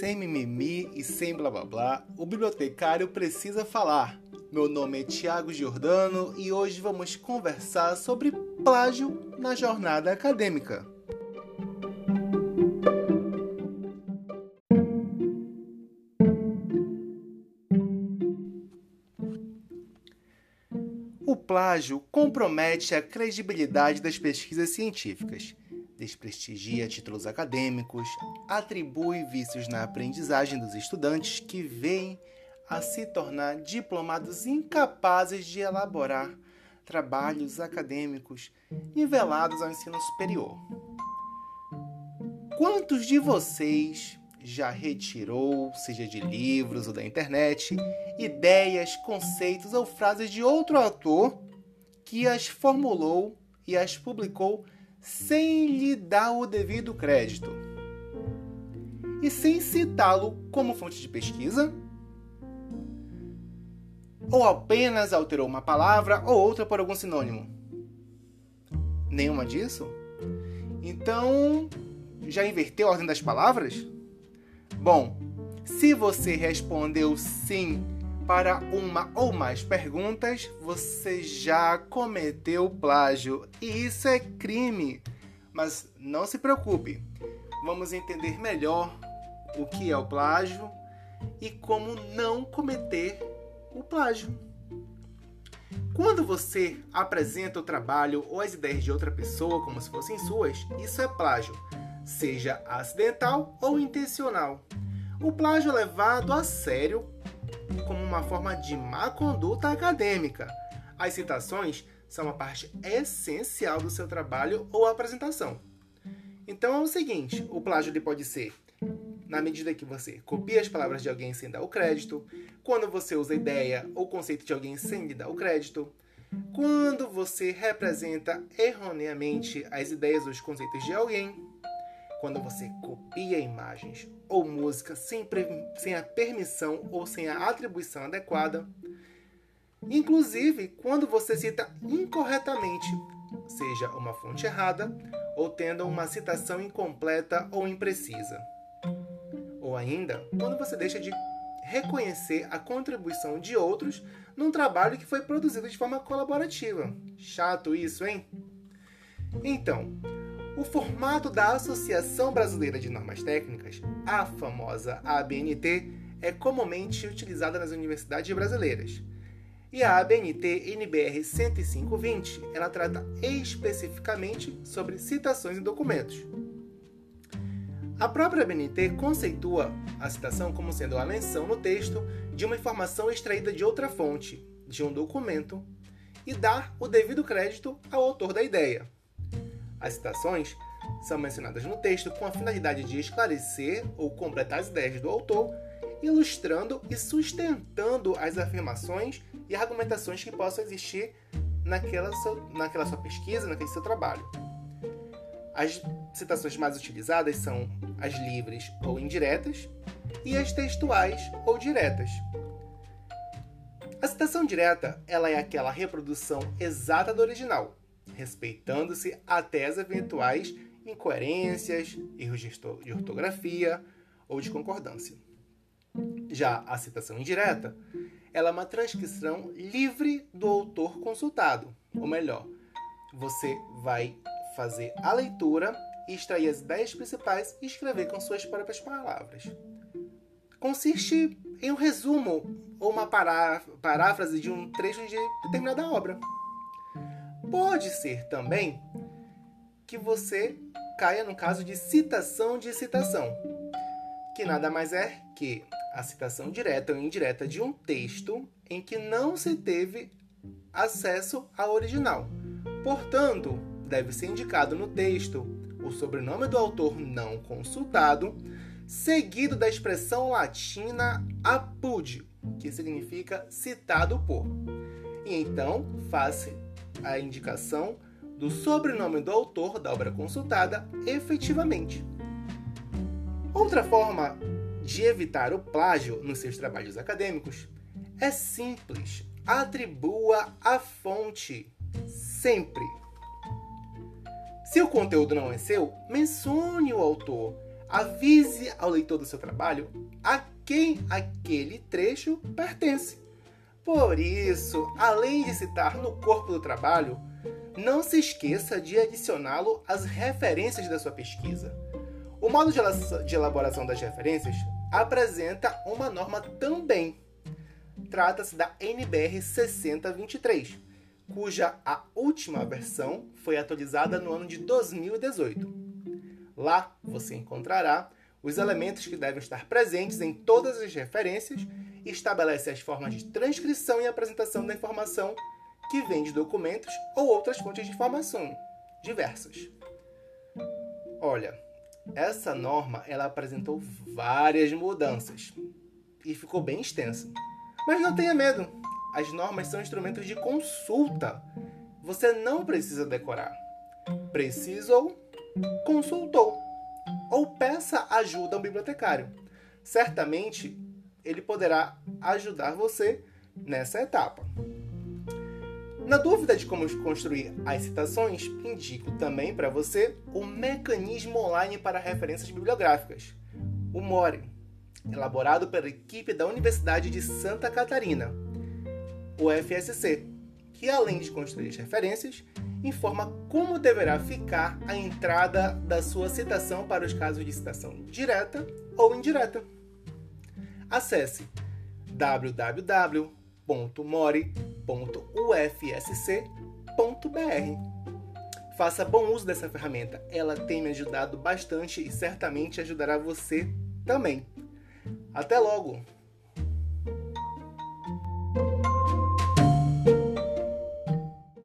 sem mimimi e sem blá blá blá, o bibliotecário precisa falar. Meu nome é Tiago Giordano e hoje vamos conversar sobre plágio na jornada acadêmica. O plágio compromete a credibilidade das pesquisas científicas desprestigia títulos acadêmicos, atribui vícios na aprendizagem dos estudantes que vêm a se tornar diplomados incapazes de elaborar trabalhos acadêmicos nivelados ao ensino superior. Quantos de vocês já retirou, seja de livros ou da internet, ideias, conceitos ou frases de outro autor que as formulou e as publicou sem lhe dar o devido crédito e sem citá-lo como fonte de pesquisa? Ou apenas alterou uma palavra ou outra por algum sinônimo? Nenhuma disso? Então, já inverteu a ordem das palavras? Bom, se você respondeu sim para uma ou mais perguntas, você já cometeu plágio e isso é crime. Mas não se preocupe, vamos entender melhor o que é o plágio e como não cometer o plágio. Quando você apresenta o trabalho ou as ideias de outra pessoa como se fossem suas, isso é plágio, seja acidental ou intencional. O plágio é levado a sério como uma forma de má conduta acadêmica. As citações são uma parte essencial do seu trabalho ou apresentação. Então é o seguinte: o plágio pode ser na medida que você copia as palavras de alguém sem dar o crédito, quando você usa ideia ou conceito de alguém sem lhe dar o crédito, quando você representa erroneamente as ideias ou os conceitos de alguém, quando você copia imagens ou música sem, sem a permissão ou sem a atribuição adequada, inclusive quando você cita incorretamente, seja uma fonte errada ou tendo uma citação incompleta ou imprecisa. Ou ainda, quando você deixa de reconhecer a contribuição de outros num trabalho que foi produzido de forma colaborativa. Chato isso, hein? Então, o formato da Associação Brasileira de Normas Técnicas, a famosa ABNT, é comumente utilizada nas universidades brasileiras. E a ABNT NBR 10520, ela trata especificamente sobre citações em documentos. A própria ABNT conceitua a citação como sendo a menção no texto de uma informação extraída de outra fonte, de um documento, e dar o devido crédito ao autor da ideia. As citações são mencionadas no texto com a finalidade de esclarecer ou completar as ideias do autor, ilustrando e sustentando as afirmações e argumentações que possam existir naquela sua, naquela sua pesquisa, naquele seu trabalho. As citações mais utilizadas são as livres ou indiretas e as textuais ou diretas. A citação direta ela é aquela reprodução exata do original, respeitando-se até as eventuais incoerências, erros de ortografia ou de concordância. Já a citação indireta, ela é uma transcrição livre do autor consultado, ou melhor, você vai fazer a leitura extrair as ideias principais e escrever com suas próprias palavras. Consiste em um resumo ou uma paráfrase de um trecho de determinada obra. Pode ser também que você caia no caso de citação de citação, que nada mais é que a citação direta ou indireta de um texto em que não se teve acesso ao original. Portanto, deve ser indicado no texto o sobrenome do autor não consultado, seguido da expressão latina apud, que significa citado por. E então, faça a indicação do sobrenome do autor da obra consultada efetivamente. Outra forma de evitar o plágio nos seus trabalhos acadêmicos é simples. Atribua a fonte sempre. Se o conteúdo não é seu, mencione o autor. Avise ao leitor do seu trabalho a quem aquele trecho pertence. Por isso, além de citar no corpo do trabalho, não se esqueça de adicioná-lo às referências da sua pesquisa. O modo de elaboração das referências apresenta uma norma também. Trata-se da NBR 6023, cuja a última versão foi atualizada no ano de 2018. Lá você encontrará os elementos que devem estar presentes em todas as referências estabelece as formas de transcrição e apresentação da informação que vem de documentos ou outras fontes de informação diversas. Olha, essa norma ela apresentou várias mudanças e ficou bem extensa. Mas não tenha medo, as normas são instrumentos de consulta. Você não precisa decorar. Precisou consultou ou peça ajuda ao bibliotecário. Certamente ele poderá ajudar você nessa etapa. Na dúvida de como construir as citações, indico também para você o mecanismo online para referências bibliográficas, o MORE, elaborado pela equipe da Universidade de Santa Catarina, o FSC, que além de construir as referências, informa como deverá ficar a entrada da sua citação para os casos de citação direta ou indireta. Acesse www.more.ufsc.br. Faça bom uso dessa ferramenta, ela tem me ajudado bastante e certamente ajudará você também. Até logo!